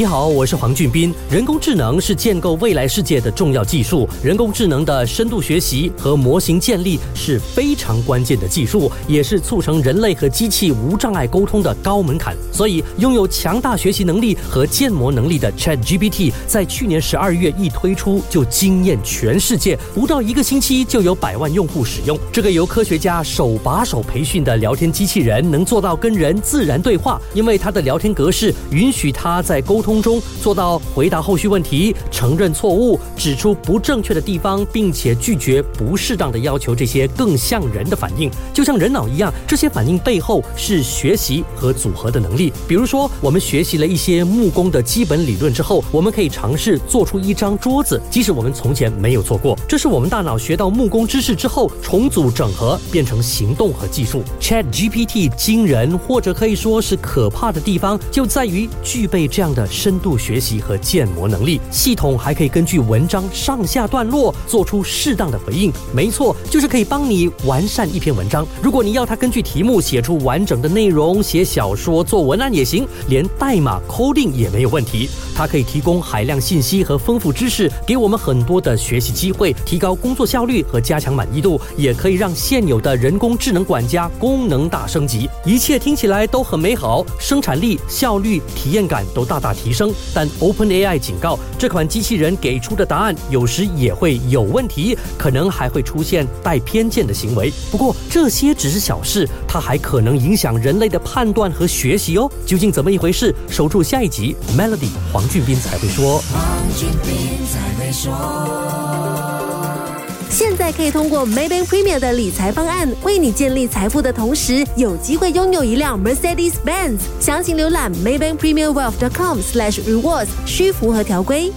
你好，我是黄俊斌。人工智能是建构未来世界的重要技术。人工智能的深度学习和模型建立是非常关键的技术，也是促成人类和机器无障碍沟通的高门槛。所以，拥有强大学习能力和建模能力的 ChatGPT 在去年十二月一推出就惊艳全世界，不到一个星期就有百万用户使用。这个由科学家手把手培训的聊天机器人，能做到跟人自然对话，因为它的聊天格式允许它在沟通。空中做到回答后续问题、承认错误、指出不正确的地方，并且拒绝不适当的要求，这些更像人的反应，就像人脑一样。这些反应背后是学习和组合的能力。比如说，我们学习了一些木工的基本理论之后，我们可以尝试做出一张桌子，即使我们从前没有做过。这是我们大脑学到木工知识之后重组整合变成行动和技术。Chat GPT 惊人或者可以说是可怕的地方，就在于具备这样的。深度学习和建模能力，系统还可以根据文章上下段落做出适当的回应。没错，就是可以帮你完善一篇文章。如果你要它根据题目写出完整的内容，写小说、做文案也行，连代码 coding 也没有问题。它可以提供海量信息和丰富知识，给我们很多的学习机会，提高工作效率和加强满意度，也可以让现有的人工智能管家功能大升级。一切听起来都很美好，生产力、效率、体验感都大大提。升，但 OpenAI 警告，这款机器人给出的答案有时也会有问题，可能还会出现带偏见的行为。不过这些只是小事，它还可能影响人类的判断和学习哦。究竟怎么一回事？守住下一集，Melody 黄俊斌才会说。现在可以通过 Maybank Premier 的理财方案，为你建立财富的同时，有机会拥有一辆 Mercedes Benz。详情浏览 Maybank Premier Wealth.com/rewards，需符合条规。